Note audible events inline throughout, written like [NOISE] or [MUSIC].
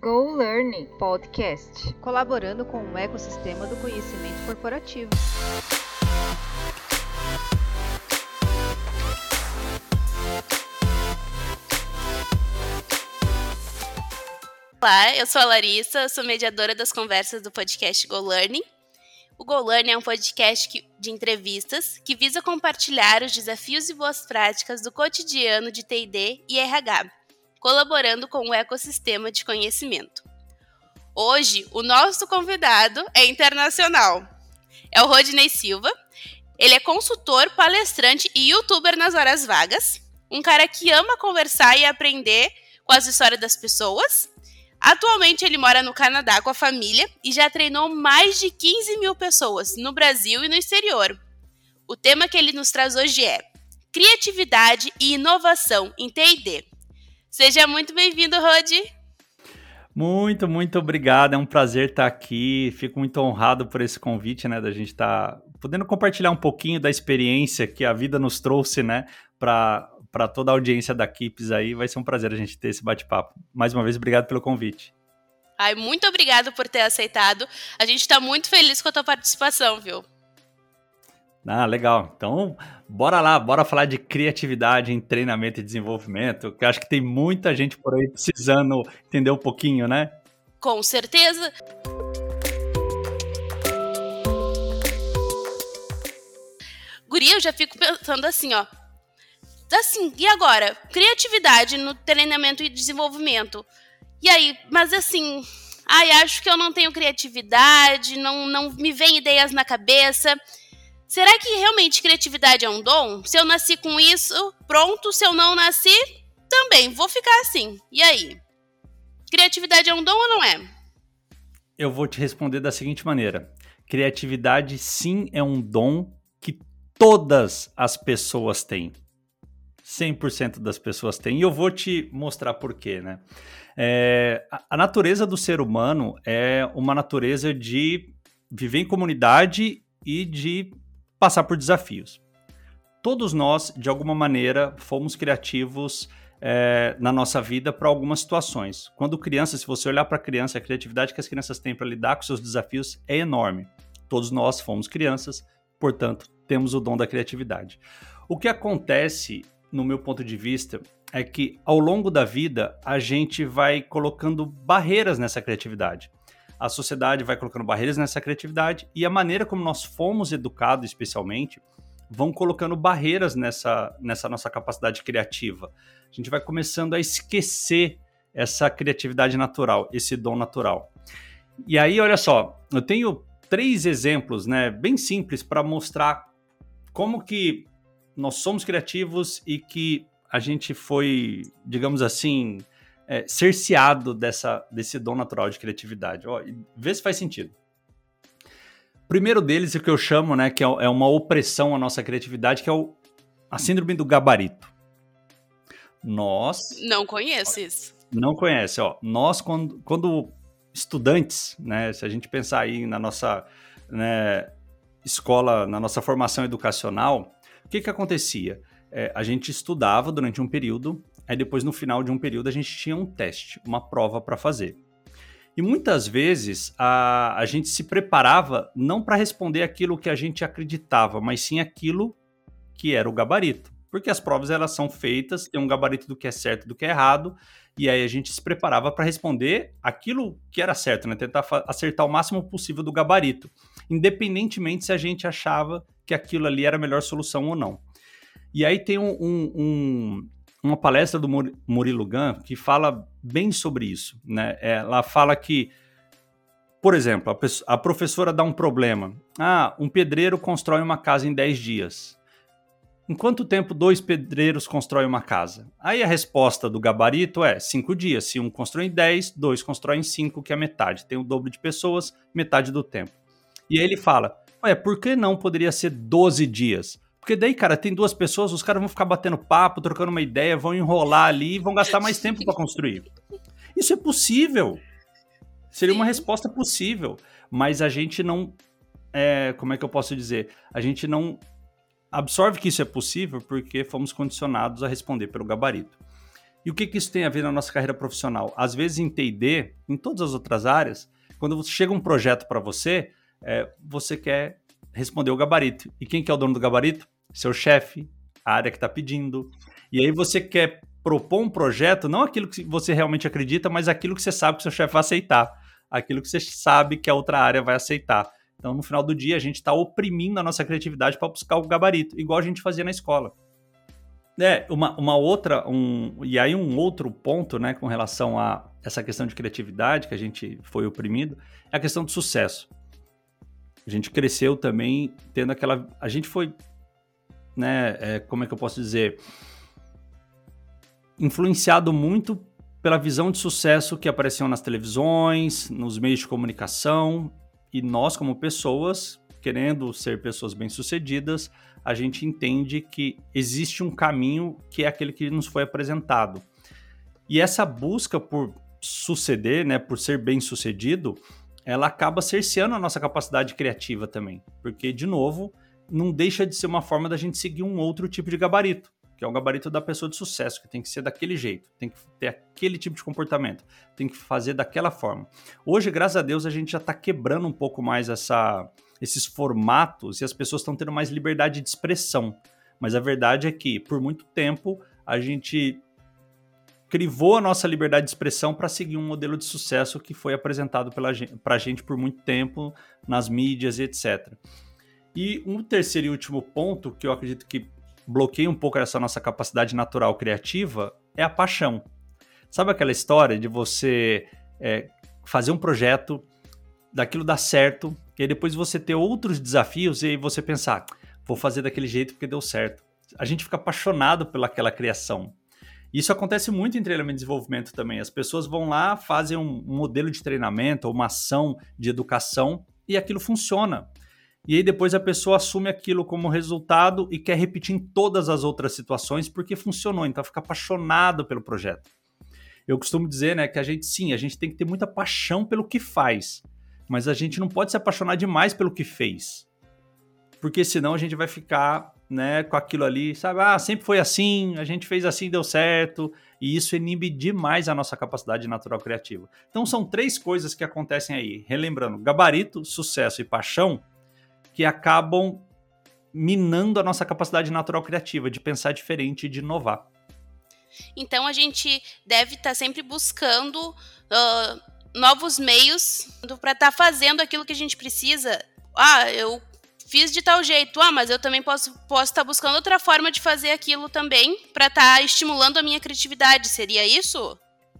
Go Learning Podcast. colaborando com o ecossistema do conhecimento corporativo. Olá, eu sou a Larissa, sou mediadora das conversas do podcast Go Learning. O Go Learning é um podcast de entrevistas que visa compartilhar os desafios e boas práticas do cotidiano de TD e RH, colaborando com o ecossistema de conhecimento. Hoje, o nosso convidado é internacional. É o Rodney Silva. Ele é consultor, palestrante e youtuber nas horas vagas. Um cara que ama conversar e aprender com as histórias das pessoas. Atualmente ele mora no Canadá com a família e já treinou mais de 15 mil pessoas no Brasil e no exterior. O tema que ele nos traz hoje é Criatividade e Inovação em TD. Seja muito bem-vindo, Rodi. Muito, muito obrigado. É um prazer estar aqui. Fico muito honrado por esse convite, né? Da gente estar podendo compartilhar um pouquinho da experiência que a vida nos trouxe, né? Para para toda a audiência da Kips aí. Vai ser um prazer a gente ter esse bate-papo. Mais uma vez, obrigado pelo convite. Ai, muito obrigado por ter aceitado. A gente está muito feliz com a tua participação, viu? Ah, legal. Então, bora lá, bora falar de criatividade em treinamento e desenvolvimento, que acho que tem muita gente por aí precisando entender um pouquinho, né? Com certeza. Guria, eu já fico pensando assim, ó. Assim, e agora? Criatividade no treinamento e desenvolvimento. E aí, mas assim, ai, acho que eu não tenho criatividade, não, não me vem ideias na cabeça. Será que realmente criatividade é um dom? Se eu nasci com isso, pronto. Se eu não nasci, também vou ficar assim. E aí? Criatividade é um dom ou não é? Eu vou te responder da seguinte maneira: criatividade, sim, é um dom que todas as pessoas têm. 100% das pessoas têm. E eu vou te mostrar por quê, né? É, a, a natureza do ser humano é uma natureza de viver em comunidade e de passar por desafios. Todos nós, de alguma maneira, fomos criativos é, na nossa vida para algumas situações. Quando criança, se você olhar para a criança, a criatividade que as crianças têm para lidar com seus desafios é enorme. Todos nós fomos crianças, portanto, temos o dom da criatividade. O que acontece, no meu ponto de vista, é que ao longo da vida a gente vai colocando barreiras nessa criatividade. A sociedade vai colocando barreiras nessa criatividade e a maneira como nós fomos educados, especialmente, vão colocando barreiras nessa, nessa nossa capacidade criativa. A gente vai começando a esquecer essa criatividade natural, esse dom natural. E aí, olha só, eu tenho três exemplos, né, bem simples para mostrar como que nós somos criativos e que a gente foi, digamos assim, é, cerceado dessa, desse dom natural de criatividade. Ó, vê se faz sentido. Primeiro deles é o que eu chamo, né, que é, é uma opressão à nossa criatividade, que é o, a síndrome do gabarito. Nós. Não conheço isso. Não conhece, ó. Nós, quando, quando estudantes, né, se a gente pensar aí na nossa né, escola, na nossa formação educacional, o que que acontecia? É, a gente estudava durante um período, aí depois no final de um período a gente tinha um teste, uma prova para fazer. E muitas vezes a, a gente se preparava não para responder aquilo que a gente acreditava, mas sim aquilo que era o gabarito. Porque as provas elas são feitas, tem um gabarito do que é certo do que é errado, e aí a gente se preparava para responder aquilo que era certo, né? Tentar acertar o máximo possível do gabarito, independentemente se a gente achava que aquilo ali era a melhor solução ou não. E aí tem um, um, um, uma palestra do Murilo Gun que fala bem sobre isso. Né? Ela fala que, por exemplo, a, pessoa, a, professora dá um problema. Ah, um pedreiro constrói uma casa em 10 dias. Em quanto tempo dois pedreiros constroem uma casa? Aí a resposta do gabarito é 5 dias. Se um constrói em 10, dois constroem em 5, que é metade. Tem o dobro de pessoas, metade do tempo. E aí ele fala, ué, por que não poderia ser 12 dias? Porque daí, cara, tem duas pessoas, os caras vão ficar batendo papo, trocando uma ideia, vão enrolar ali e vão gastar mais tempo para construir. Isso é possível. Seria uma resposta possível. Mas a gente não. É, como é que eu posso dizer? A gente não absorve que isso é possível porque fomos condicionados a responder pelo gabarito. E o que, que isso tem a ver na nossa carreira profissional? Às vezes em TD, em todas as outras áreas, quando chega um projeto para você, é, você quer responder o gabarito. E quem que é o dono do gabarito? Seu chefe, a área que está pedindo. E aí você quer propor um projeto, não aquilo que você realmente acredita, mas aquilo que você sabe que seu chefe vai aceitar. Aquilo que você sabe que a outra área vai aceitar. Então, no final do dia, a gente está oprimindo a nossa criatividade para buscar o gabarito, igual a gente fazia na escola. É, uma, uma outra, um, e aí um outro ponto, né, com relação a essa questão de criatividade que a gente foi oprimido, é a questão do sucesso. A gente cresceu também tendo aquela. A gente foi, né, é, como é que eu posso dizer? Influenciado muito pela visão de sucesso que apareceu nas televisões, nos meios de comunicação, e nós, como pessoas, querendo ser pessoas bem-sucedidas, a gente entende que existe um caminho que é aquele que nos foi apresentado. E essa busca por suceder, né, por ser bem-sucedido, ela acaba cerceando a nossa capacidade criativa também, porque de novo, não deixa de ser uma forma da gente seguir um outro tipo de gabarito que é o gabarito da pessoa de sucesso, que tem que ser daquele jeito, tem que ter aquele tipo de comportamento, tem que fazer daquela forma. Hoje, graças a Deus, a gente já está quebrando um pouco mais essa, esses formatos e as pessoas estão tendo mais liberdade de expressão. Mas a verdade é que, por muito tempo, a gente crivou a nossa liberdade de expressão para seguir um modelo de sucesso que foi apresentado para a gente por muito tempo nas mídias e etc. E um terceiro e último ponto que eu acredito que bloqueia um pouco essa nossa capacidade natural criativa é a paixão. Sabe aquela história de você é, fazer um projeto, daquilo dar certo, e aí depois você ter outros desafios e aí você pensar, vou fazer daquele jeito porque deu certo. A gente fica apaixonado pelaquela criação. Isso acontece muito em treinamento de desenvolvimento também. As pessoas vão lá, fazem um modelo de treinamento ou uma ação de educação e aquilo funciona e aí depois a pessoa assume aquilo como resultado e quer repetir em todas as outras situações porque funcionou, então fica apaixonado pelo projeto. Eu costumo dizer, né, que a gente sim, a gente tem que ter muita paixão pelo que faz, mas a gente não pode se apaixonar demais pelo que fez. Porque senão a gente vai ficar, né, com aquilo ali, sabe? Ah, sempre foi assim, a gente fez assim, deu certo, e isso inibe demais a nossa capacidade natural criativa. Então são três coisas que acontecem aí. Relembrando, gabarito, sucesso e paixão que acabam minando a nossa capacidade natural criativa de pensar diferente e de inovar. Então a gente deve estar tá sempre buscando uh, novos meios para estar tá fazendo aquilo que a gente precisa. Ah, eu fiz de tal jeito, ah, mas eu também posso estar posso tá buscando outra forma de fazer aquilo também para estar tá estimulando a minha criatividade. Seria isso?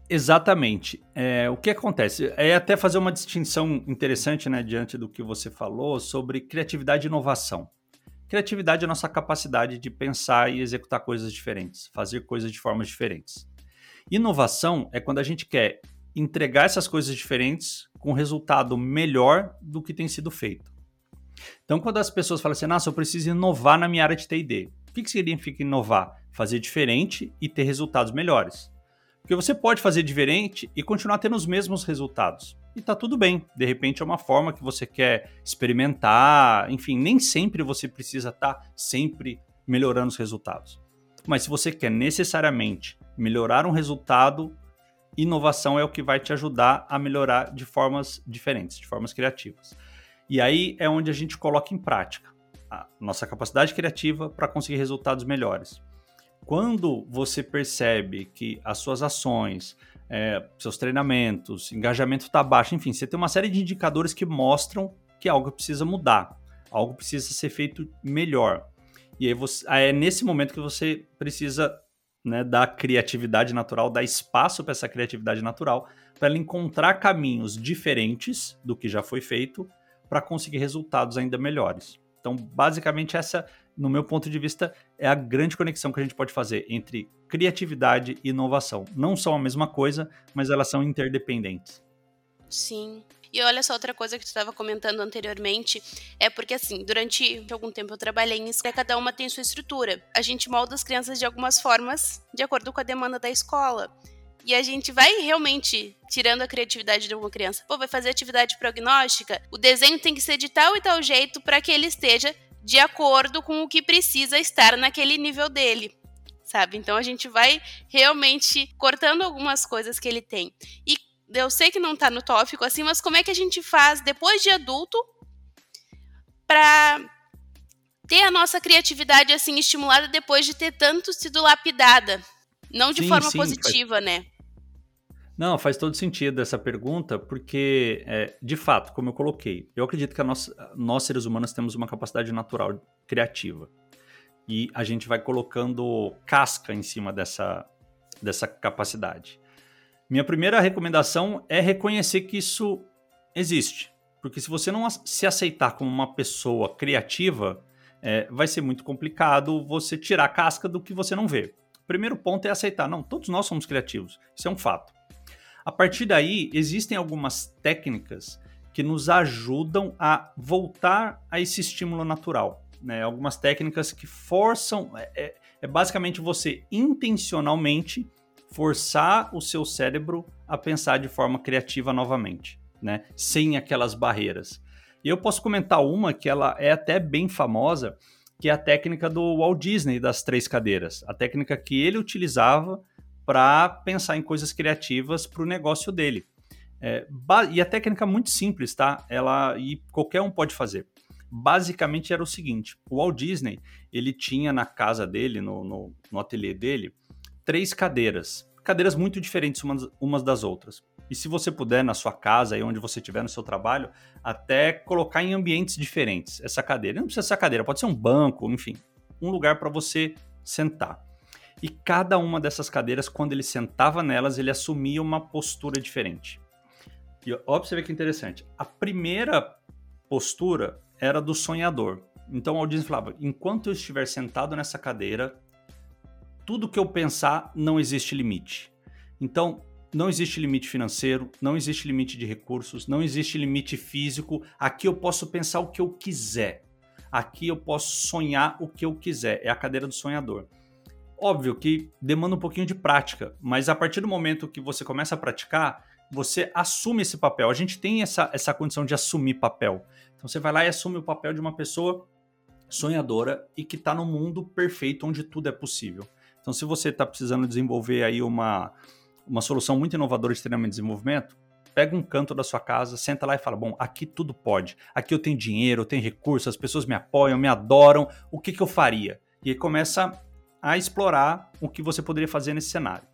Exatamente. É, o que acontece? É até fazer uma distinção interessante, né, diante do que você falou sobre criatividade e inovação. Criatividade é a nossa capacidade de pensar e executar coisas diferentes, fazer coisas de formas diferentes. Inovação é quando a gente quer entregar essas coisas diferentes com resultado melhor do que tem sido feito. Então, quando as pessoas falam assim, nossa, eu preciso inovar na minha área de TD, o que, que significa inovar? Fazer diferente e ter resultados melhores. Porque você pode fazer diferente e continuar tendo os mesmos resultados. E tá tudo bem. De repente é uma forma que você quer experimentar. Enfim, nem sempre você precisa estar tá sempre melhorando os resultados. Mas se você quer necessariamente melhorar um resultado, inovação é o que vai te ajudar a melhorar de formas diferentes, de formas criativas. E aí é onde a gente coloca em prática a nossa capacidade criativa para conseguir resultados melhores. Quando você percebe que as suas ações, é, seus treinamentos, engajamento está baixo, enfim, você tem uma série de indicadores que mostram que algo precisa mudar, algo precisa ser feito melhor. E aí você, é nesse momento que você precisa né, dar criatividade natural, dar espaço para essa criatividade natural, para ela encontrar caminhos diferentes do que já foi feito para conseguir resultados ainda melhores. Então, basicamente, essa no meu ponto de vista, é a grande conexão que a gente pode fazer entre criatividade e inovação. Não são a mesma coisa, mas elas são interdependentes. Sim. E olha só, outra coisa que tu estava comentando anteriormente é porque, assim, durante algum tempo eu trabalhei em escola, cada uma tem sua estrutura. A gente molda as crianças de algumas formas de acordo com a demanda da escola. E a gente vai realmente tirando a criatividade de uma criança. Pô, vai fazer atividade prognóstica? O desenho tem que ser de tal e tal jeito para que ele esteja de acordo com o que precisa estar naquele nível dele. sabe? Então a gente vai realmente cortando algumas coisas que ele tem. E eu sei que não tá no tópico assim, mas como é que a gente faz depois de adulto para ter a nossa criatividade assim estimulada depois de ter tanto sido lapidada, não de Sim, forma sim, positiva, faz- né? Não, faz todo sentido essa pergunta, porque, é, de fato, como eu coloquei, eu acredito que nossa- nós, seres humanos, temos uma capacidade natural criativa. E a gente vai colocando casca em cima dessa, dessa capacidade. Minha primeira recomendação é reconhecer que isso existe. Porque se você não se aceitar como uma pessoa criativa, é, vai ser muito complicado você tirar a casca do que você não vê. Primeiro ponto é aceitar. Não, todos nós somos criativos. Isso é um fato. A partir daí, existem algumas técnicas que nos ajudam a voltar a esse estímulo natural. Né? Algumas técnicas que forçam. É, é- é basicamente você intencionalmente forçar o seu cérebro a pensar de forma criativa novamente, né? sem aquelas barreiras. E eu posso comentar uma que ela é até bem famosa, que é a técnica do Walt Disney das três cadeiras. A técnica que ele utilizava para pensar em coisas criativas para o negócio dele. É, e a técnica é muito simples, tá? Ela e qualquer um pode fazer. Basicamente era o seguinte: o Walt Disney ele tinha na casa dele, no, no, no ateliê dele, três cadeiras, cadeiras muito diferentes umas, umas das outras. E se você puder na sua casa, aí onde você estiver no seu trabalho, até colocar em ambientes diferentes essa cadeira. Não precisa ser cadeira, pode ser um banco, enfim, um lugar para você sentar. E cada uma dessas cadeiras, quando ele sentava nelas, ele assumia uma postura diferente. E ver que interessante. A primeira postura era do sonhador. Então o Walt Disney falava: enquanto eu estiver sentado nessa cadeira, tudo que eu pensar não existe limite. Então, não existe limite financeiro, não existe limite de recursos, não existe limite físico. Aqui eu posso pensar o que eu quiser. Aqui eu posso sonhar o que eu quiser. É a cadeira do sonhador. Óbvio que demanda um pouquinho de prática, mas a partir do momento que você começa a praticar, você assume esse papel. A gente tem essa, essa condição de assumir papel. Então você vai lá e assume o papel de uma pessoa sonhadora e que está no mundo perfeito onde tudo é possível. Então, se você está precisando desenvolver aí uma, uma solução muito inovadora de treinamento e desenvolvimento, pega um canto da sua casa, senta lá e fala: Bom, aqui tudo pode. Aqui eu tenho dinheiro, eu tenho recursos, as pessoas me apoiam, me adoram. O que, que eu faria? E aí começa a explorar o que você poderia fazer nesse cenário.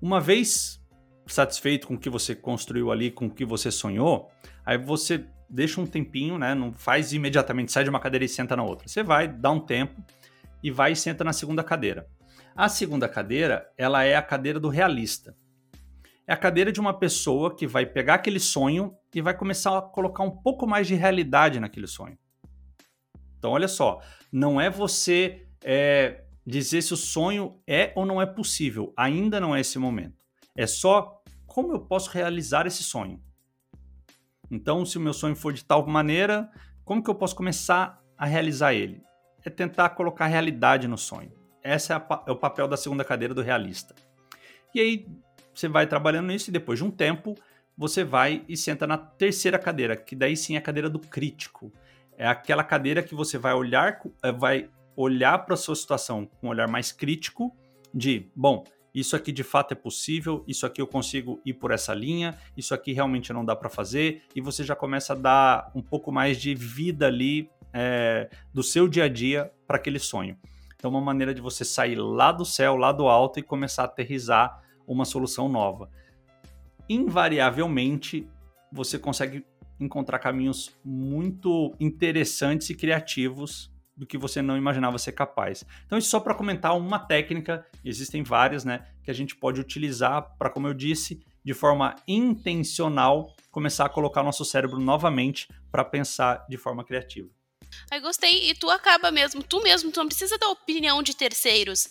Uma vez satisfeito com o que você construiu ali, com o que você sonhou, aí você deixa um tempinho, né? Não faz imediatamente, sai de uma cadeira e senta na outra. Você vai, dá um tempo e vai e senta na segunda cadeira. A segunda cadeira, ela é a cadeira do realista. É a cadeira de uma pessoa que vai pegar aquele sonho e vai começar a colocar um pouco mais de realidade naquele sonho. Então, olha só, não é você é, dizer se o sonho é ou não é possível. Ainda não é esse momento. É só como eu posso realizar esse sonho. Então, se o meu sonho for de tal maneira, como que eu posso começar a realizar ele? É tentar colocar realidade no sonho. Esse é, a, é o papel da segunda cadeira do realista. E aí você vai trabalhando nisso e depois de um tempo você vai e senta na terceira cadeira, que daí sim é a cadeira do crítico. É aquela cadeira que você vai olhar, vai olhar para a sua situação com um olhar mais crítico de, bom, isso aqui de fato é possível, isso aqui eu consigo ir por essa linha, isso aqui realmente não dá para fazer, e você já começa a dar um pouco mais de vida ali é, do seu dia a dia para aquele sonho. Então, uma maneira de você sair lá do céu, lá do alto e começar a aterrizar uma solução nova. Invariavelmente, você consegue encontrar caminhos muito interessantes e criativos do que você não imaginava ser capaz. Então, isso só para comentar uma técnica, existem várias, né, que a gente pode utilizar para, como eu disse, de forma intencional, começar a colocar nosso cérebro novamente para pensar de forma criativa. Aí gostei, e tu acaba mesmo, tu mesmo, tu não precisa da opinião de terceiros.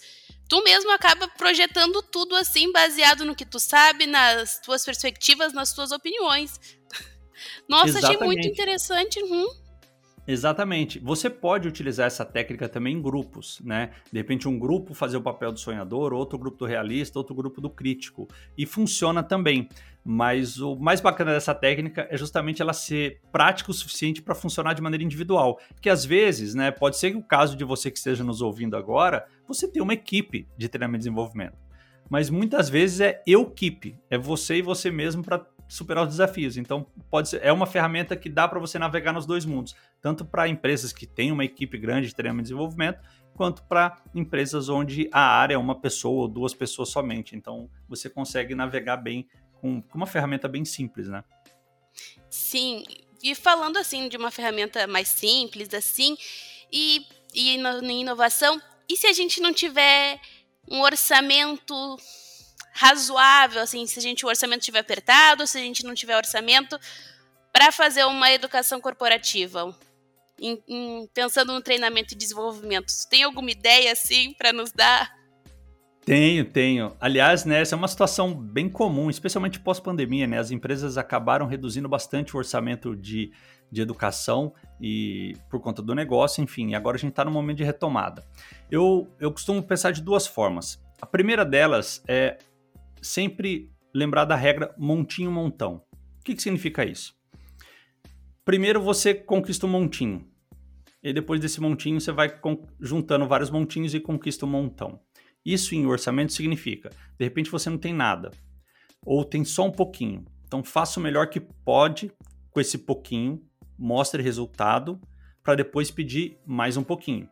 Tu mesmo acaba projetando tudo assim, baseado no que tu sabe, nas tuas perspectivas, nas tuas opiniões. [LAUGHS] Nossa, Exatamente. achei muito interessante. Uhum. Exatamente. Você pode utilizar essa técnica também em grupos, né? De repente, um grupo fazer o papel do sonhador, outro grupo do realista, outro grupo do crítico. E funciona também. Mas o mais bacana dessa técnica é justamente ela ser prática o suficiente para funcionar de maneira individual. Que às vezes, né, pode ser que o caso de você que esteja nos ouvindo agora, você tem uma equipe de treinamento e desenvolvimento. Mas muitas vezes é eu equipe, é você e você mesmo para superar os desafios. Então, pode ser, é uma ferramenta que dá para você navegar nos dois mundos, tanto para empresas que têm uma equipe grande de treinamento e desenvolvimento, quanto para empresas onde a área é uma pessoa ou duas pessoas somente. Então, você consegue navegar bem com, com uma ferramenta bem simples, né? Sim, e falando assim de uma ferramenta mais simples, assim, e, e em inovação, e se a gente não tiver um orçamento razoável, assim, se a gente o orçamento estiver apertado, se a gente não tiver orçamento para fazer uma educação corporativa, em, em, pensando no treinamento e desenvolvimento. Tem alguma ideia assim para nos dar? Tenho, tenho. Aliás, né, essa é uma situação bem comum, especialmente pós-pandemia, né? As empresas acabaram reduzindo bastante o orçamento de, de educação e por conta do negócio, enfim, agora a gente está no momento de retomada. Eu, eu costumo pensar de duas formas. A primeira delas é sempre lembrar da regra montinho-montão. O que, que significa isso? Primeiro você conquista um montinho. E depois desse montinho você vai juntando vários montinhos e conquista um montão. Isso em orçamento significa, de repente você não tem nada, ou tem só um pouquinho. Então faça o melhor que pode com esse pouquinho, mostre resultado, para depois pedir mais um pouquinho.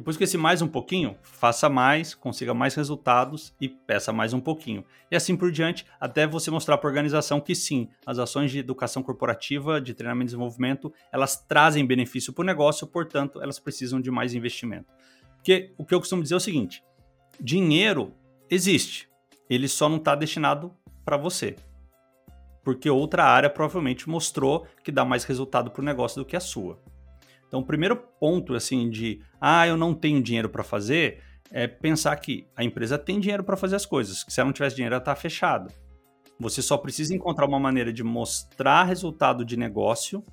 Depois que esse mais um pouquinho, faça mais, consiga mais resultados e peça mais um pouquinho. E assim por diante, até você mostrar para a organização que sim, as ações de educação corporativa, de treinamento e desenvolvimento, elas trazem benefício para o negócio, portanto, elas precisam de mais investimento. Porque o que eu costumo dizer é o seguinte: dinheiro existe, ele só não está destinado para você. Porque outra área provavelmente mostrou que dá mais resultado para o negócio do que a sua. Então, o primeiro ponto, assim, de ah, eu não tenho dinheiro para fazer, é pensar que a empresa tem dinheiro para fazer as coisas. Que se ela não tivesse dinheiro, ela está fechada. Você só precisa encontrar uma maneira de mostrar resultado de negócio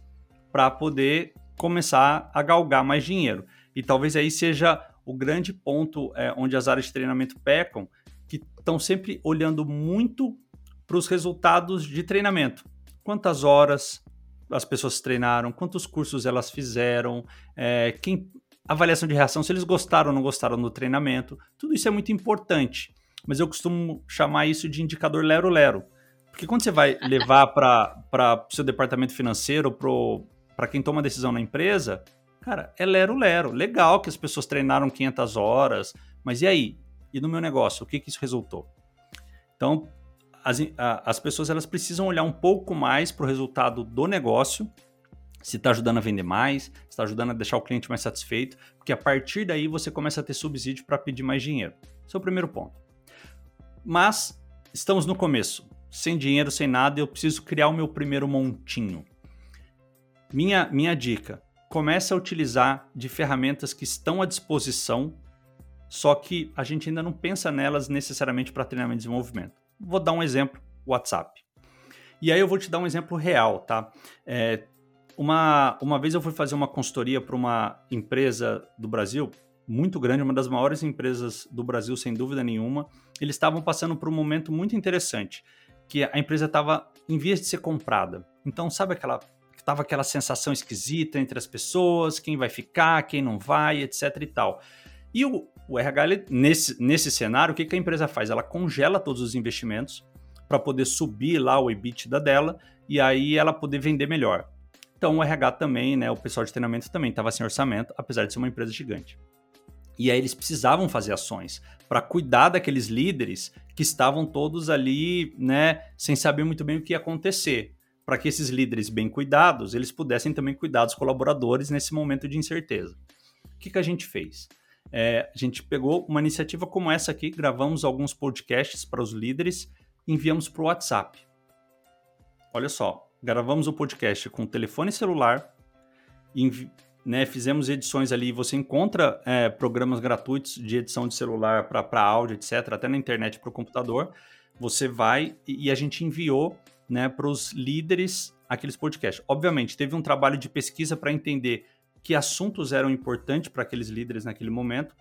para poder começar a galgar mais dinheiro. E talvez aí seja o grande ponto é, onde as áreas de treinamento pecam, que estão sempre olhando muito para os resultados de treinamento. Quantas horas, as pessoas treinaram, quantos cursos elas fizeram, é, quem avaliação de reação, se eles gostaram ou não gostaram do treinamento, tudo isso é muito importante. Mas eu costumo chamar isso de indicador lero-lero. Porque quando você vai [LAUGHS] levar para o seu departamento financeiro, para quem toma decisão na empresa, cara, é lero-lero. Legal que as pessoas treinaram 500 horas, mas e aí? E no meu negócio, o que, que isso resultou? Então, as, as pessoas elas precisam olhar um pouco mais para o resultado do negócio, se está ajudando a vender mais, se está ajudando a deixar o cliente mais satisfeito, porque a partir daí você começa a ter subsídio para pedir mais dinheiro. Esse é o primeiro ponto. Mas estamos no começo, sem dinheiro, sem nada, eu preciso criar o meu primeiro montinho. Minha, minha dica: comece a utilizar de ferramentas que estão à disposição, só que a gente ainda não pensa nelas necessariamente para treinamento e desenvolvimento. Vou dar um exemplo, WhatsApp. E aí eu vou te dar um exemplo real, tá? É, uma, uma vez eu fui fazer uma consultoria para uma empresa do Brasil, muito grande, uma das maiores empresas do Brasil, sem dúvida nenhuma. Eles estavam passando por um momento muito interessante, que a empresa estava em vias de ser comprada. Então, sabe aquela tava aquela sensação esquisita entre as pessoas, quem vai ficar, quem não vai, etc e tal. E o, o RH, nesse, nesse cenário, o que, que a empresa faz? Ela congela todos os investimentos para poder subir lá o EBITDA dela e aí ela poder vender melhor. Então o RH também, né, o pessoal de treinamento também estava sem orçamento, apesar de ser uma empresa gigante. E aí eles precisavam fazer ações para cuidar daqueles líderes que estavam todos ali, né, sem saber muito bem o que ia acontecer, para que esses líderes bem cuidados, eles pudessem também cuidar dos colaboradores nesse momento de incerteza. O que, que a gente fez? É, a gente pegou uma iniciativa como essa aqui, gravamos alguns podcasts para os líderes, enviamos para o WhatsApp. Olha só, gravamos o podcast com telefone celular, né, fizemos edições ali. Você encontra é, programas gratuitos de edição de celular para áudio, etc., até na internet para o computador. Você vai e, e a gente enviou né, para os líderes aqueles podcasts. Obviamente, teve um trabalho de pesquisa para entender que assuntos eram importantes para aqueles líderes naquele momento,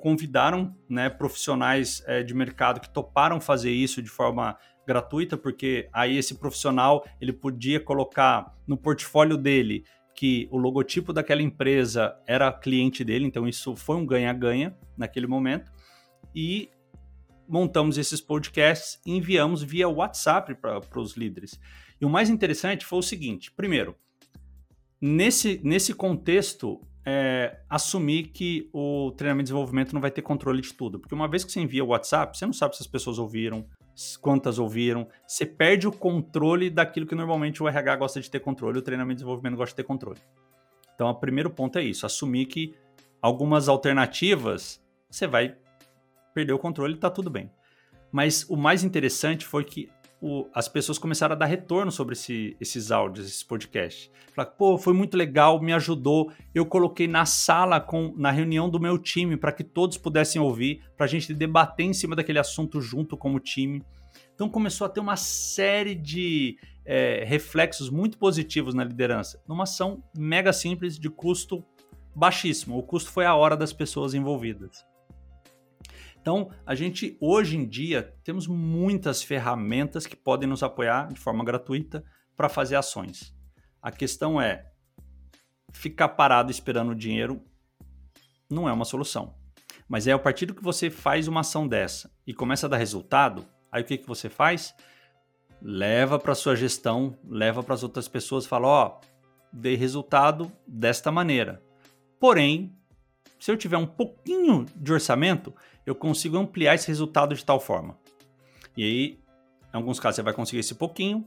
convidaram né, profissionais é, de mercado que toparam fazer isso de forma gratuita, porque aí esse profissional ele podia colocar no portfólio dele que o logotipo daquela empresa era cliente dele, então isso foi um ganha-ganha naquele momento. E montamos esses podcasts e enviamos via WhatsApp para os líderes. E o mais interessante foi o seguinte: primeiro, nesse, nesse contexto, é, assumir que o treinamento de desenvolvimento não vai ter controle de tudo. Porque uma vez que você envia o WhatsApp, você não sabe se as pessoas ouviram, quantas ouviram, você perde o controle daquilo que normalmente o RH gosta de ter controle, o treinamento de desenvolvimento gosta de ter controle. Então, o primeiro ponto é isso: assumir que algumas alternativas você vai perder o controle e está tudo bem. Mas o mais interessante foi que o, as pessoas começaram a dar retorno sobre esse, esses áudios, esses podcasts. Falaram, pô, foi muito legal, me ajudou. Eu coloquei na sala, com, na reunião do meu time, para que todos pudessem ouvir, para a gente debater em cima daquele assunto junto como time. Então começou a ter uma série de é, reflexos muito positivos na liderança, numa ação mega simples de custo baixíssimo. O custo foi a hora das pessoas envolvidas. Então, a gente hoje em dia temos muitas ferramentas que podem nos apoiar de forma gratuita para fazer ações. A questão é ficar parado esperando o dinheiro não é uma solução. Mas é a partir do que você faz uma ação dessa e começa a dar resultado, aí o que, que você faz? Leva para sua gestão, leva para as outras pessoas, fala, ó, oh, dei resultado desta maneira. Porém, se eu tiver um pouquinho de orçamento, eu consigo ampliar esse resultado de tal forma. E aí, em alguns casos, você vai conseguir esse pouquinho,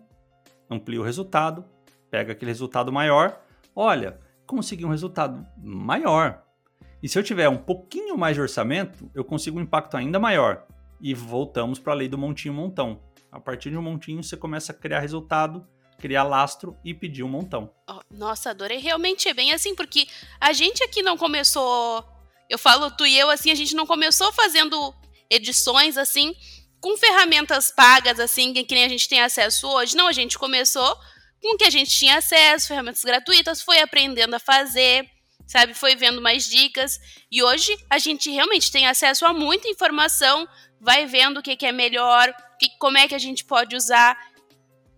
amplia o resultado, pega aquele resultado maior, olha, consegui um resultado maior. E se eu tiver um pouquinho mais de orçamento, eu consigo um impacto ainda maior. E voltamos para a lei do montinho montão. A partir de um montinho, você começa a criar resultado, criar lastro e pedir um montão. nossa, adorei. Realmente é bem assim, porque a gente aqui não começou eu falo tu e eu, assim, a gente não começou fazendo edições assim, com ferramentas pagas, assim, que nem a gente tem acesso hoje. Não, a gente começou com o que a gente tinha acesso, ferramentas gratuitas, foi aprendendo a fazer, sabe? Foi vendo mais dicas. E hoje a gente realmente tem acesso a muita informação, vai vendo o que, que é melhor, que, como é que a gente pode usar.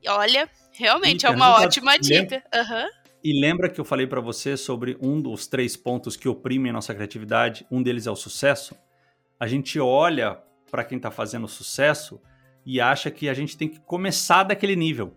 Olha, realmente é uma ótima dica. Uhum. E lembra que eu falei para você sobre um dos três pontos que oprimem a nossa criatividade? Um deles é o sucesso. A gente olha para quem está fazendo sucesso e acha que a gente tem que começar daquele nível.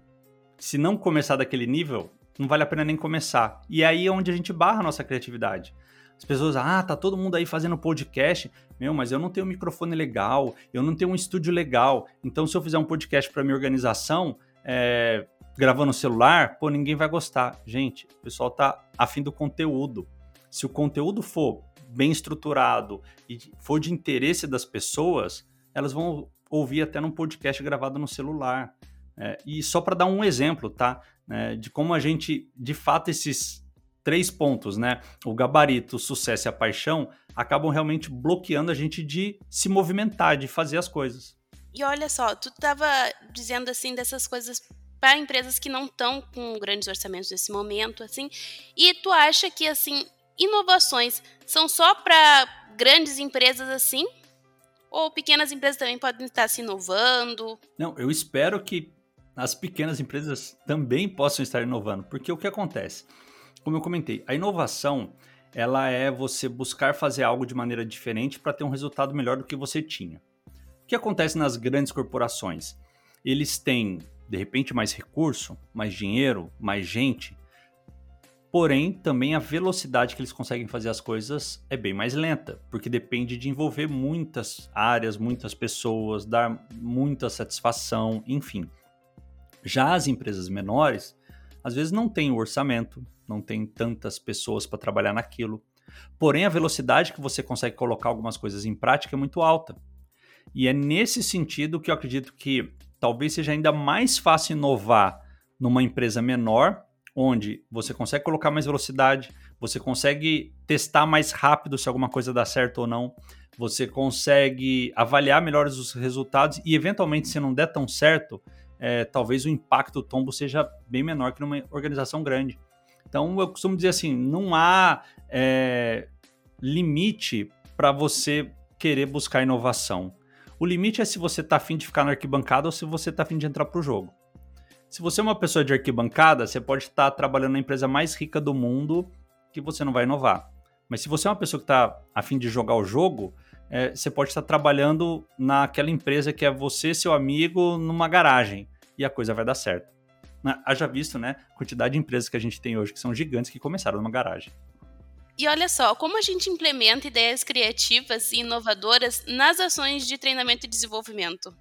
Se não começar daquele nível, não vale a pena nem começar. E aí é onde a gente barra a nossa criatividade. As pessoas, ah, tá todo mundo aí fazendo podcast. Meu, mas eu não tenho um microfone legal, eu não tenho um estúdio legal. Então, se eu fizer um podcast para minha organização, é, gravando no celular, pô, ninguém vai gostar. Gente, o pessoal tá afim do conteúdo. Se o conteúdo for bem estruturado e for de interesse das pessoas, elas vão ouvir até num podcast gravado no celular. É, e só para dar um exemplo, tá? É, de como a gente, de fato, esses três pontos, né? O gabarito, o sucesso e a paixão, acabam realmente bloqueando a gente de se movimentar, de fazer as coisas. E olha só, tu estava dizendo assim dessas coisas para empresas que não estão com grandes orçamentos nesse momento, assim. E tu acha que assim inovações são só para grandes empresas assim? Ou pequenas empresas também podem estar se inovando? Não, eu espero que as pequenas empresas também possam estar inovando, porque o que acontece? Como eu comentei, a inovação ela é você buscar fazer algo de maneira diferente para ter um resultado melhor do que você tinha. O que acontece nas grandes corporações? Eles têm de repente mais recurso, mais dinheiro, mais gente. Porém, também a velocidade que eles conseguem fazer as coisas é bem mais lenta, porque depende de envolver muitas áreas, muitas pessoas, dar muita satisfação, enfim. Já as empresas menores, às vezes não têm o orçamento, não tem tantas pessoas para trabalhar naquilo. Porém, a velocidade que você consegue colocar algumas coisas em prática é muito alta. E é nesse sentido que eu acredito que talvez seja ainda mais fácil inovar numa empresa menor, onde você consegue colocar mais velocidade, você consegue testar mais rápido se alguma coisa dá certo ou não, você consegue avaliar melhor os resultados e, eventualmente, se não der tão certo, é, talvez o impacto tombo seja bem menor que numa organização grande. Então, eu costumo dizer assim: não há é, limite para você querer buscar inovação. O limite é se você está afim de ficar na arquibancada ou se você está afim de entrar para o jogo. Se você é uma pessoa de arquibancada, você pode estar tá trabalhando na empresa mais rica do mundo que você não vai inovar. Mas se você é uma pessoa que está afim de jogar o jogo, é, você pode estar trabalhando naquela empresa que é você, seu amigo, numa garagem. E a coisa vai dar certo. Haja visto, né? A quantidade de empresas que a gente tem hoje que são gigantes que começaram numa garagem. E olha só, como a gente implementa ideias criativas e inovadoras nas ações de treinamento e desenvolvimento?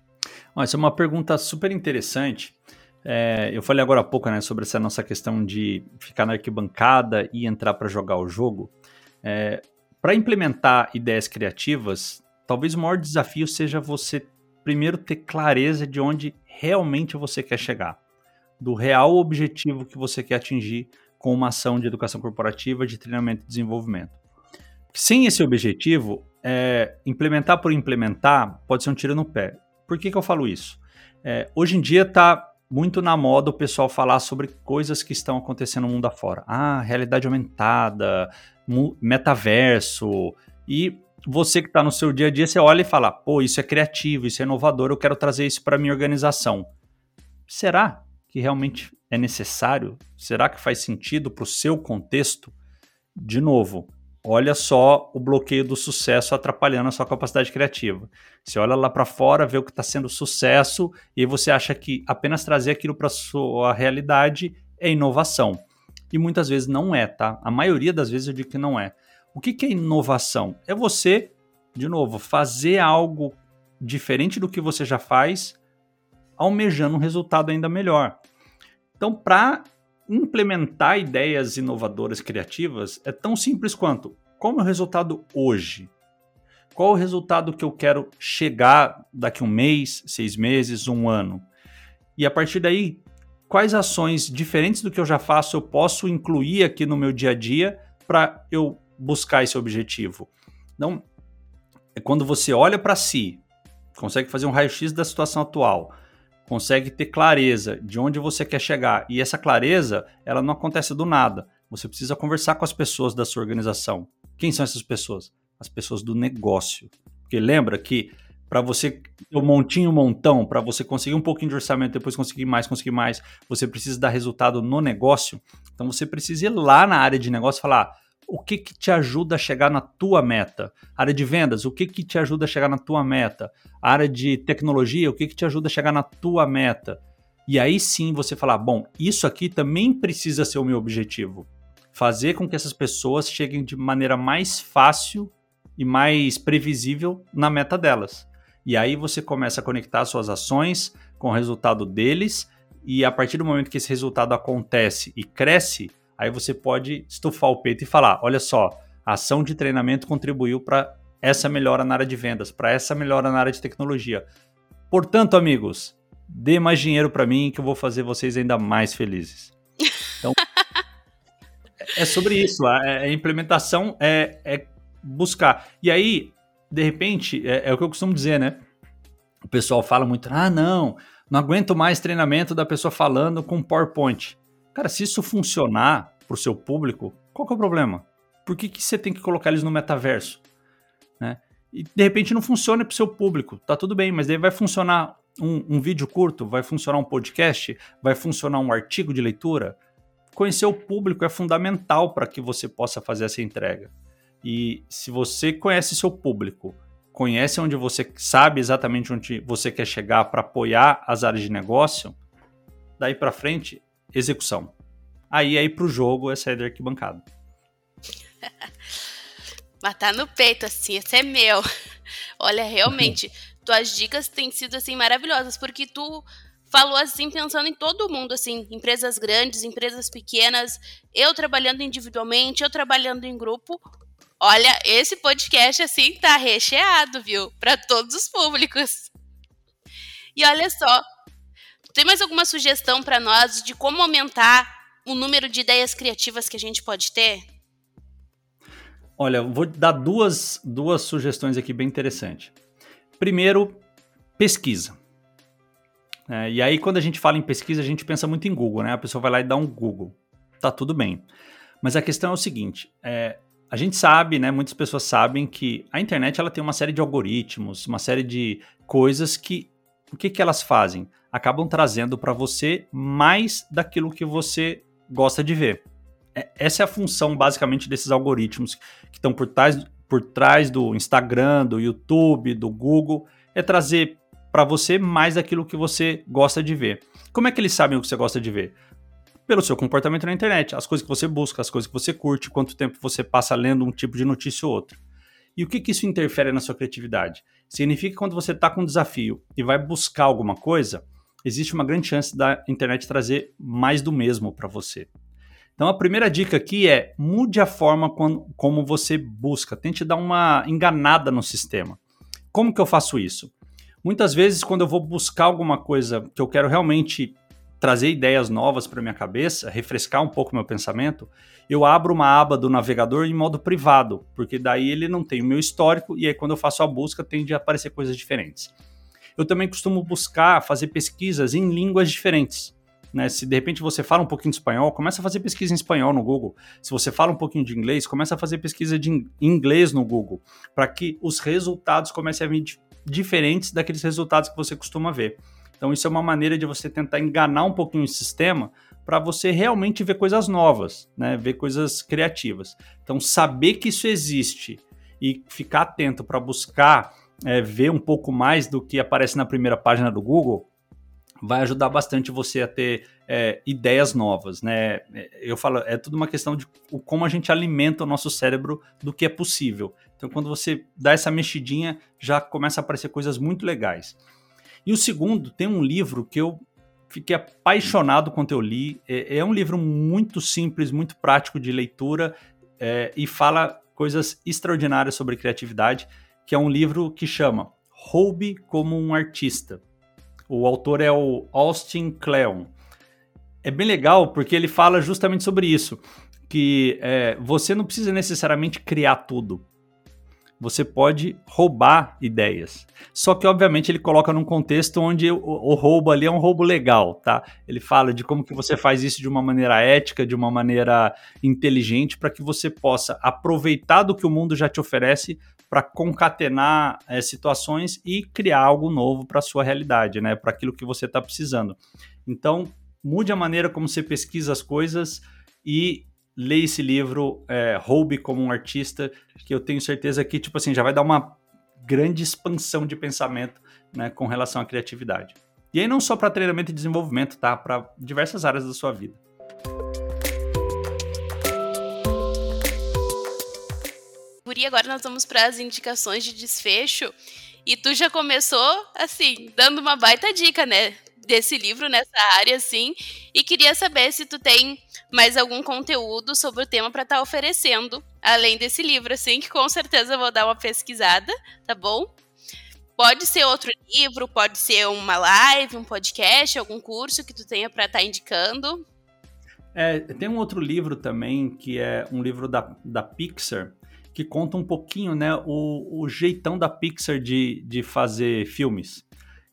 essa é uma pergunta super interessante. É, eu falei agora há pouco né, sobre essa nossa questão de ficar na arquibancada e entrar para jogar o jogo. É, para implementar ideias criativas, talvez o maior desafio seja você primeiro ter clareza de onde realmente você quer chegar, do real objetivo que você quer atingir com uma ação de educação corporativa, de treinamento e desenvolvimento. Sem esse objetivo, é, implementar por implementar pode ser um tiro no pé. Por que, que eu falo isso? É, hoje em dia está muito na moda o pessoal falar sobre coisas que estão acontecendo no mundo afora. Ah, realidade aumentada, metaverso. E você que está no seu dia a dia, você olha e fala: pô, isso é criativo, isso é inovador, eu quero trazer isso para minha organização. Será que realmente é necessário? Será que faz sentido para o seu contexto? De novo, olha só o bloqueio do sucesso atrapalhando a sua capacidade criativa. Você olha lá para fora, vê o que está sendo sucesso e você acha que apenas trazer aquilo para sua realidade é inovação. E muitas vezes não é, tá? A maioria das vezes eu digo que não é. O que, que é inovação? É você, de novo, fazer algo diferente do que você já faz, almejando um resultado ainda melhor. Então, para implementar ideias inovadoras criativas, é tão simples quanto: qual é o resultado hoje? Qual é o resultado que eu quero chegar daqui um mês, seis meses, um ano? E a partir daí, quais ações diferentes do que eu já faço eu posso incluir aqui no meu dia a dia para eu buscar esse objetivo? Então, é quando você olha para si, consegue fazer um raio-x da situação atual, consegue ter clareza de onde você quer chegar. E essa clareza, ela não acontece do nada. Você precisa conversar com as pessoas da sua organização. Quem são essas pessoas? As pessoas do negócio. Porque lembra que para você ter um montinho, um montão, para você conseguir um pouquinho de orçamento, depois conseguir mais, conseguir mais, você precisa dar resultado no negócio. Então você precisa ir lá na área de negócio e falar: o que, que te ajuda a chegar na tua meta? Área de vendas, o que, que te ajuda a chegar na tua meta? Área de tecnologia, o que, que te ajuda a chegar na tua meta? E aí sim você falar, bom, isso aqui também precisa ser o meu objetivo. Fazer com que essas pessoas cheguem de maneira mais fácil e mais previsível na meta delas. E aí você começa a conectar suas ações com o resultado deles, e a partir do momento que esse resultado acontece e cresce, aí você pode estufar o peito e falar: olha só, a ação de treinamento contribuiu para essa melhora na área de vendas, para essa melhora na área de tecnologia. Portanto, amigos, dê mais dinheiro para mim que eu vou fazer vocês ainda mais felizes. Então, [LAUGHS] é sobre isso. A, a implementação é, é, buscar. E aí, de repente, é, é o que eu costumo dizer, né? O pessoal fala muito: ah, não, não aguento mais treinamento da pessoa falando com PowerPoint. Cara, se isso funcionar para o seu público, qual que é o problema? Por que, que você tem que colocar eles no metaverso? Né? E de repente não funciona para o seu público, tá tudo bem, mas daí vai funcionar um, um vídeo curto, vai funcionar um podcast, vai funcionar um artigo de leitura. Conhecer o público é fundamental para que você possa fazer essa entrega. E se você conhece seu público, conhece onde você sabe exatamente onde você quer chegar para apoiar as áreas de negócio, daí para frente execução. Aí aí pro jogo é sair da arquibancada. [LAUGHS] Matar no peito, assim, esse é meu. [LAUGHS] Olha, realmente, [LAUGHS] tuas dicas têm sido assim maravilhosas, porque tu falou assim pensando em todo mundo, assim, empresas grandes, empresas pequenas, eu trabalhando individualmente, eu trabalhando em grupo. Olha, esse podcast assim tá recheado, viu? Para todos os públicos. E olha só, tem mais alguma sugestão para nós de como aumentar o número de ideias criativas que a gente pode ter? Olha, vou dar duas, duas sugestões aqui bem interessantes. Primeiro, pesquisa. É, e aí, quando a gente fala em pesquisa, a gente pensa muito em Google, né? A pessoa vai lá e dá um Google. tá tudo bem. Mas a questão é o seguinte: é, a gente sabe, né? Muitas pessoas sabem que a internet ela tem uma série de algoritmos, uma série de coisas que o que, que elas fazem? Acabam trazendo para você mais daquilo que você gosta de ver. É, essa é a função basicamente desses algoritmos que estão por trás, por trás do Instagram, do YouTube, do Google, é trazer para você mais daquilo que você gosta de ver. Como é que eles sabem o que você gosta de ver? Pelo seu comportamento na internet, as coisas que você busca, as coisas que você curte, quanto tempo você passa lendo um tipo de notícia ou outro. E o que, que isso interfere na sua criatividade? Significa que quando você está com um desafio e vai buscar alguma coisa, existe uma grande chance da internet trazer mais do mesmo para você. Então a primeira dica aqui é mude a forma como você busca, tente dar uma enganada no sistema. Como que eu faço isso? Muitas vezes quando eu vou buscar alguma coisa que eu quero realmente trazer ideias novas para minha cabeça, refrescar um pouco meu pensamento, eu abro uma aba do navegador em modo privado, porque daí ele não tem o meu histórico e aí quando eu faço a busca tende a aparecer coisas diferentes. Eu também costumo buscar fazer pesquisas em línguas diferentes. Né? Se de repente você fala um pouquinho de espanhol, começa a fazer pesquisa em espanhol no Google. Se você fala um pouquinho de inglês, começa a fazer pesquisa de inglês no Google, para que os resultados comecem a vir diferentes daqueles resultados que você costuma ver. Então, isso é uma maneira de você tentar enganar um pouquinho o sistema para você realmente ver coisas novas, né? ver coisas criativas. Então, saber que isso existe e ficar atento para buscar é, ver um pouco mais do que aparece na primeira página do Google vai ajudar bastante você a ter é, ideias novas, né? Eu falo, é tudo uma questão de como a gente alimenta o nosso cérebro do que é possível. Então, quando você dá essa mexidinha, já começa a aparecer coisas muito legais. E o segundo, tem um livro que eu fiquei apaixonado quando eu li. É, é um livro muito simples, muito prático de leitura é, e fala coisas extraordinárias sobre criatividade, que é um livro que chama Roube como um Artista. O autor é o Austin Kleon. É bem legal porque ele fala justamente sobre isso, que é, você não precisa necessariamente criar tudo você pode roubar ideias. Só que, obviamente, ele coloca num contexto onde o, o, roubo ali é um roubo legal, tá? Ele fala de como que você faz isso de uma maneira ética, de uma maneira inteligente, para que você possa aproveitar do que o mundo já te oferece para concatenar é, situações e criar algo novo para a sua realidade, né? Para aquilo que você está precisando. Então, mude a maneira como você pesquisa as coisas e leia esse livro, é, Roube como um artista, que eu tenho certeza que, tipo assim, já vai dar uma grande expansão de pensamento né, com relação à criatividade. E aí não só para treinamento e desenvolvimento, tá? Para diversas áreas da sua vida. Guri, agora nós vamos para as indicações de desfecho. E tu já começou, assim, dando uma baita dica, né? Desse livro nessa área, assim. E queria saber se tu tem mais algum conteúdo sobre o tema para estar tá oferecendo, além desse livro, assim, que com certeza vou dar uma pesquisada, tá bom? Pode ser outro livro, pode ser uma live, um podcast, algum curso que tu tenha para estar tá indicando. É, tem um outro livro também, que é um livro da, da Pixar, que conta um pouquinho, né, o, o jeitão da Pixar de, de fazer filmes.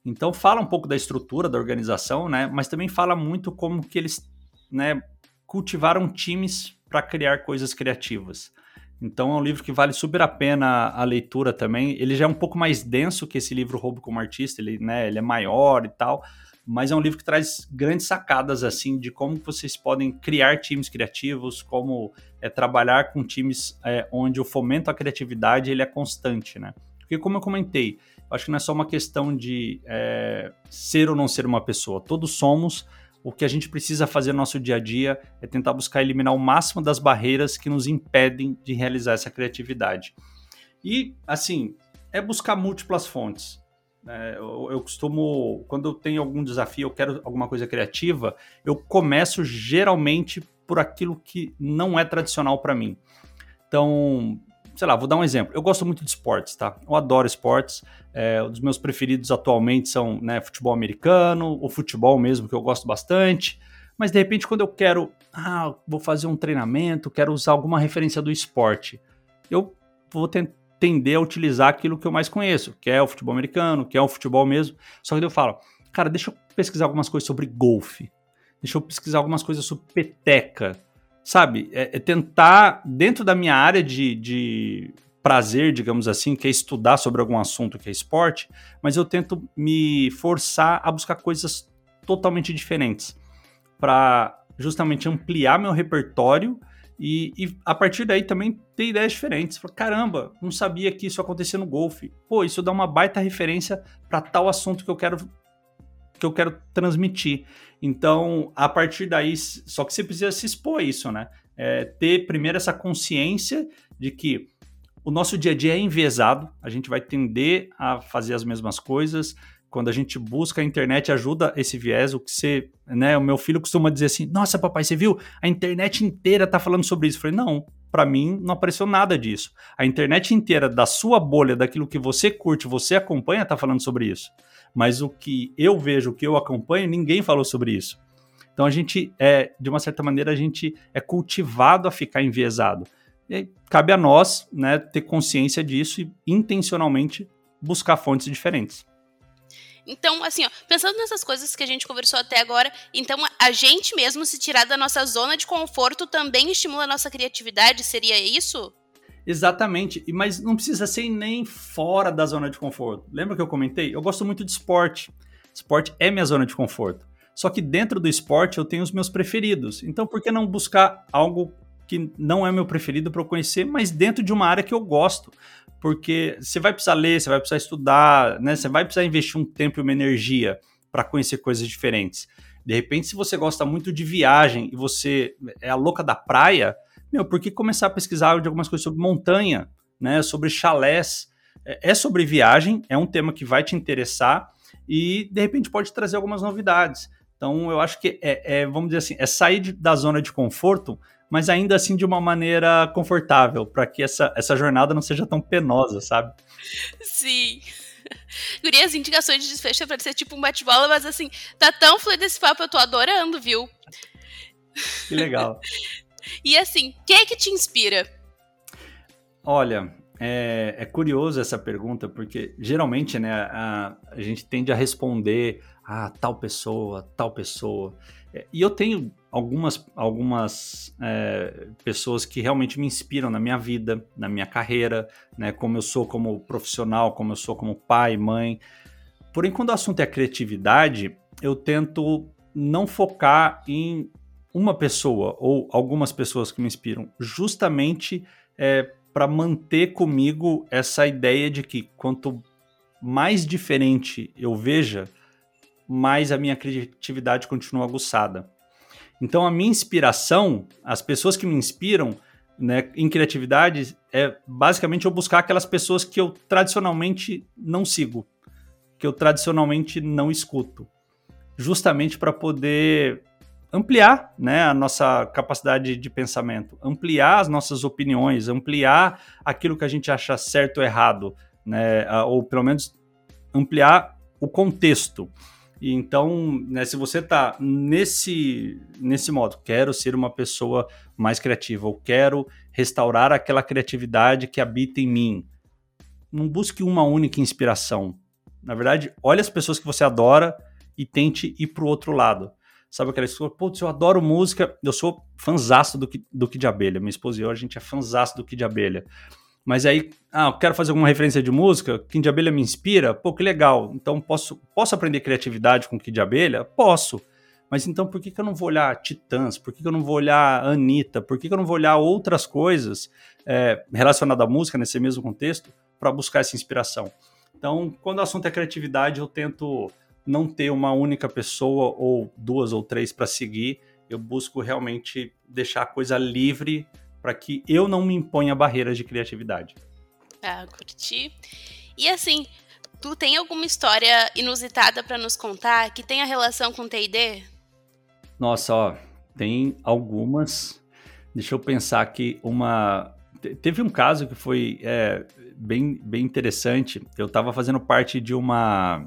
Então fala um pouco da estrutura da organização, né? Mas também fala muito como que eles, né, cultivaram times para criar coisas criativas. Então é um livro que vale super a pena a leitura também. Ele já é um pouco mais denso que esse livro Roubo como Artista, ele, né, ele é maior e tal, mas é um livro que traz grandes sacadas assim de como vocês podem criar times criativos, como é trabalhar com times é, onde o fomento à criatividade ele é constante, né? Porque como eu comentei, acho que não é só uma questão de é, ser ou não ser uma pessoa. Todos somos. O que a gente precisa fazer no nosso dia a dia é tentar buscar eliminar o máximo das barreiras que nos impedem de realizar essa criatividade. E, assim, é buscar múltiplas fontes. É, eu, eu, costumo, quando eu tenho algum desafio, eu quero alguma coisa criativa, eu começo geralmente por aquilo que não é tradicional para mim. Então, sei lá, vou dar um exemplo. Eu gosto muito de esportes, tá? Eu adoro esportes. É, um dos meus preferidos atualmente são né, futebol americano, o futebol mesmo, que eu gosto bastante. Mas de repente, quando eu quero, ah, vou fazer um treinamento, quero usar alguma referência do esporte, eu vou tender a utilizar aquilo que eu mais conheço, que é o futebol americano, que é o futebol mesmo. Só que eu falo, cara, deixa eu pesquisar algumas coisas sobre golfe, deixa eu pesquisar algumas coisas sobre peteca, sabe? É, é tentar, dentro da minha área de, de prazer, digamos assim, que é estudar sobre algum assunto que é esporte, mas eu tento me forçar a buscar coisas totalmente diferentes para justamente ampliar meu repertório e, e, a partir daí também ter ideias diferentes. Caramba, não sabia que isso acontecia no golfe. Pô, isso dá uma baita referência para tal assunto que eu quero que eu quero transmitir. Então, a partir daí, só que você precisa se expor a isso, né? É, ter primeiro essa consciência de que o nosso dia a dia é enviesado, a gente vai tender a fazer as mesmas coisas. Quando a gente busca a internet, ajuda esse viés. O que você, né? O meu filho costuma dizer assim: Nossa, papai, você viu? A internet inteira tá falando sobre isso. Eu falei: Não, para mim não apareceu nada disso. A internet inteira da sua bolha, daquilo que você curte, você acompanha, tá falando sobre isso. Mas o que eu vejo, o que eu acompanho, ninguém falou sobre isso. Então a gente é, de uma certa maneira, a gente é cultivado a ficar enviesado. E cabe a nós né, ter consciência disso e intencionalmente buscar fontes diferentes. Então, assim, ó, pensando nessas coisas que a gente conversou até agora, então a gente mesmo se tirar da nossa zona de conforto também estimula a nossa criatividade, seria isso? Exatamente, mas não precisa ser nem fora da zona de conforto. Lembra que eu comentei? Eu gosto muito de esporte. Esporte é minha zona de conforto. Só que dentro do esporte eu tenho os meus preferidos. Então, por que não buscar algo que não é meu preferido para eu conhecer, mas dentro de uma área que eu gosto. Porque você vai precisar ler, você vai precisar estudar, né? Você vai precisar investir um tempo e uma energia para conhecer coisas diferentes. De repente, se você gosta muito de viagem e você é a louca da praia, meu, por que começar a pesquisar de algumas coisas sobre montanha, né? Sobre chalés? É, é sobre viagem, é um tema que vai te interessar e de repente pode trazer algumas novidades. Então, eu acho que é, é vamos dizer assim, é sair de, da zona de conforto, mas ainda assim de uma maneira confortável, para que essa, essa jornada não seja tão penosa, sabe? Sim. [LAUGHS] Guri, as indicações de desfecho é pra ser tipo um bate-bola, mas assim, tá tão fluido esse papo, eu tô adorando, viu? Que legal. [LAUGHS] e assim, quem é que te inspira? Olha, é, é, curioso essa pergunta, porque geralmente, né, a, a gente tende a responder a ah, tal pessoa, tal pessoa. É, e eu tenho algumas, algumas é, pessoas que realmente me inspiram na minha vida, na minha carreira, né? Como eu sou como profissional, como eu sou como pai, mãe. Porém, quando o assunto é criatividade, eu tento não focar em uma pessoa ou algumas pessoas que me inspiram, justamente é, para manter comigo essa ideia de que quanto mais diferente eu veja, mais a minha criatividade continua aguçada. Então, a minha inspiração, as pessoas que me inspiram né, em criatividade, é basicamente eu buscar aquelas pessoas que eu tradicionalmente não sigo, que eu tradicionalmente não escuto, justamente para poder ampliar né, a nossa capacidade de pensamento, ampliar as nossas opiniões, ampliar aquilo que a gente acha certo ou errado, né, ou pelo menos ampliar o contexto. E então, né, se você está nesse, nesse modo, quero ser uma pessoa mais criativa, ou quero restaurar aquela criatividade que habita em mim, não busque uma única inspiração. Na verdade, olhe as pessoas que você adora e tente ir para o outro lado. Sabe aquela pessoa, putz, eu adoro música, eu sou fanzaço do, do Kid Abelha. Minha esposa e eu, a gente é fanzaço do Kid Abelha. Mas aí, ah, eu quero fazer alguma referência de música, Kid de Abelha me inspira, pô, que legal. Então, posso, posso aprender criatividade com Kid de Abelha? Posso. Mas então, por que, que eu não vou olhar Titãs? Por que, que eu não vou olhar Anitta? Por que, que eu não vou olhar outras coisas é, relacionadas à música nesse mesmo contexto para buscar essa inspiração? Então, quando o assunto é criatividade, eu tento não ter uma única pessoa ou duas ou três para seguir. Eu busco realmente deixar a coisa livre para que eu não me imponha barreiras de criatividade. Ah, curti. E assim, tu tem alguma história inusitada para nos contar que tenha relação com T&D? Nossa, ó, tem algumas. Deixa eu pensar aqui uma. Teve um caso que foi é, bem, bem interessante. Eu estava fazendo parte de uma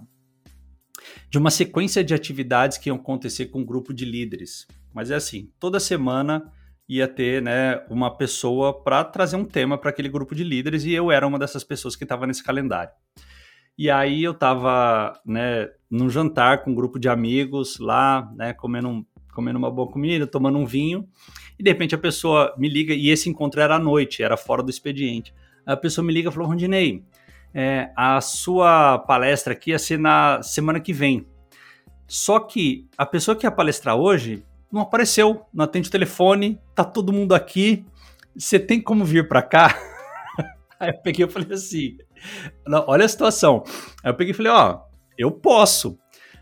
de uma sequência de atividades que iam acontecer com um grupo de líderes. Mas é assim, toda semana ia ter né, uma pessoa para trazer um tema para aquele grupo de líderes e eu era uma dessas pessoas que estava nesse calendário. E aí eu estava né, num jantar com um grupo de amigos lá, né, comendo um, comendo uma boa comida, tomando um vinho, e de repente a pessoa me liga, e esse encontro era à noite, era fora do expediente. A pessoa me liga e falou: Rondinei, é, a sua palestra aqui ia ser na semana que vem. Só que a pessoa que ia palestrar hoje não apareceu, não atende o telefone, tá todo mundo aqui. Você tem como vir para cá? [LAUGHS] Aí eu peguei e falei assim: olha a situação. Aí eu peguei e falei: ó, eu posso.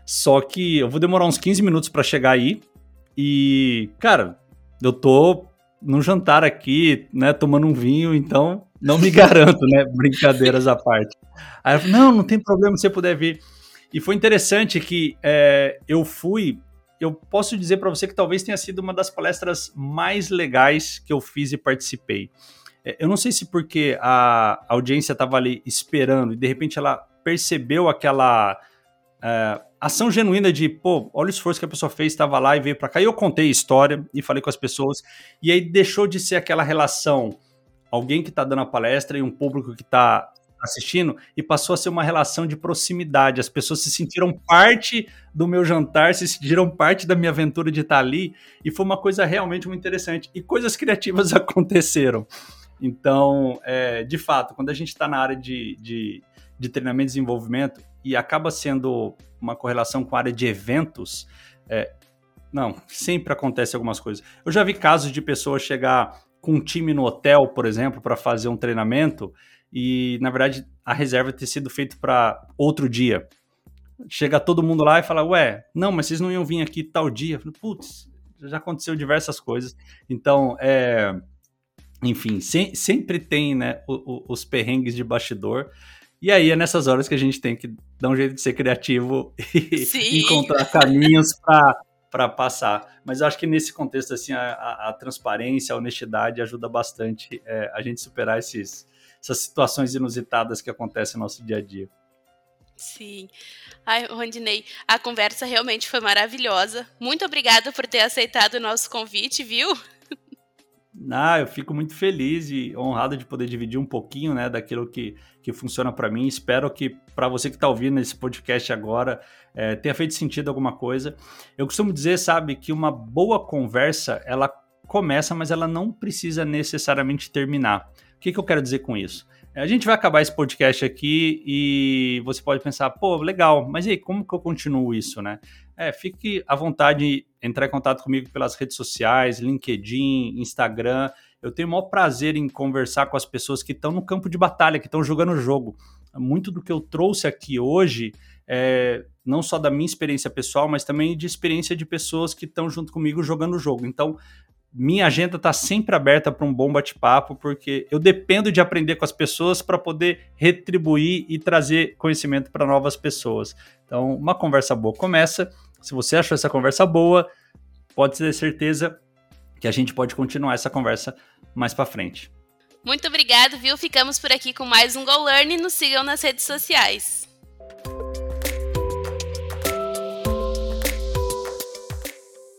Só que eu vou demorar uns 15 minutos para chegar aí. E, cara, eu tô num jantar aqui, né, tomando um vinho, então não me garanto, né? Brincadeiras à parte. Aí eu falei, não, não tem problema se você puder vir. E foi interessante que é, eu fui. Eu posso dizer para você que talvez tenha sido uma das palestras mais legais que eu fiz e participei. É, eu não sei se porque a audiência estava ali esperando e de repente ela percebeu aquela é, ação genuína de, pô, olha o esforço que a pessoa fez, estava lá e veio para cá. E eu contei a história e falei com as pessoas. E aí deixou de ser aquela relação, alguém que está dando a palestra e um público que está assistindo, e passou a ser uma relação de proximidade. As pessoas se sentiram parte do meu jantar, se sentiram parte da minha aventura de estar ali, e foi uma coisa realmente muito interessante. E coisas criativas [LAUGHS] aconteceram. Então, é, de fato, quando a gente está na área de, de, de, treinamento e desenvolvimento e acaba sendo uma correlação com a área de eventos, é, não, sempre acontece algumas coisas. Eu já vi casos de pessoas chegar com um time no hotel, por exemplo, para fazer um treinamento e, na verdade, a reserva ter sido feita para outro dia. Chega todo mundo lá e fala, ué, não, mas vocês não iam vir aqui tal dia. Putz, já aconteceu diversas coisas. Então, é, enfim, se, sempre tem né, o, o, os perrengues de bastidor. E aí é nessas horas que a gente tem que dar um jeito de ser criativo [LAUGHS] e encontrar caminhos para passar. Mas acho que nesse contexto, assim, a, a, a transparência, a honestidade ajuda bastante é, a gente superar esses, essas situações inusitadas que acontecem no nosso dia a dia. Sim. Ai, Rondinei, a conversa realmente foi maravilhosa. Muito obrigada por ter aceitado o nosso convite, viu? [LAUGHS] Ah, eu fico muito feliz e honrado de poder dividir um pouquinho, né, daquilo que, que funciona para mim. Espero que para você que está ouvindo esse podcast agora é, tenha feito sentido alguma coisa. Eu costumo dizer, sabe, que uma boa conversa ela começa, mas ela não precisa necessariamente terminar. Que, que eu quero dizer com isso? A gente vai acabar esse podcast aqui e você pode pensar, pô, legal, mas e aí, como que eu continuo isso, né? É, fique à vontade de entrar em contato comigo pelas redes sociais, LinkedIn, Instagram. Eu tenho o maior prazer em conversar com as pessoas que estão no campo de batalha, que estão jogando o jogo. Muito do que eu trouxe aqui hoje é não só da minha experiência pessoal, mas também de experiência de pessoas que estão junto comigo jogando o jogo. Então, minha agenda está sempre aberta para um bom bate-papo, porque eu dependo de aprender com as pessoas para poder retribuir e trazer conhecimento para novas pessoas. Então, uma conversa boa começa. Se você achou essa conversa boa, pode ter certeza que a gente pode continuar essa conversa mais para frente. Muito obrigado, viu? Ficamos por aqui com mais um Go Learn. Nos sigam nas redes sociais.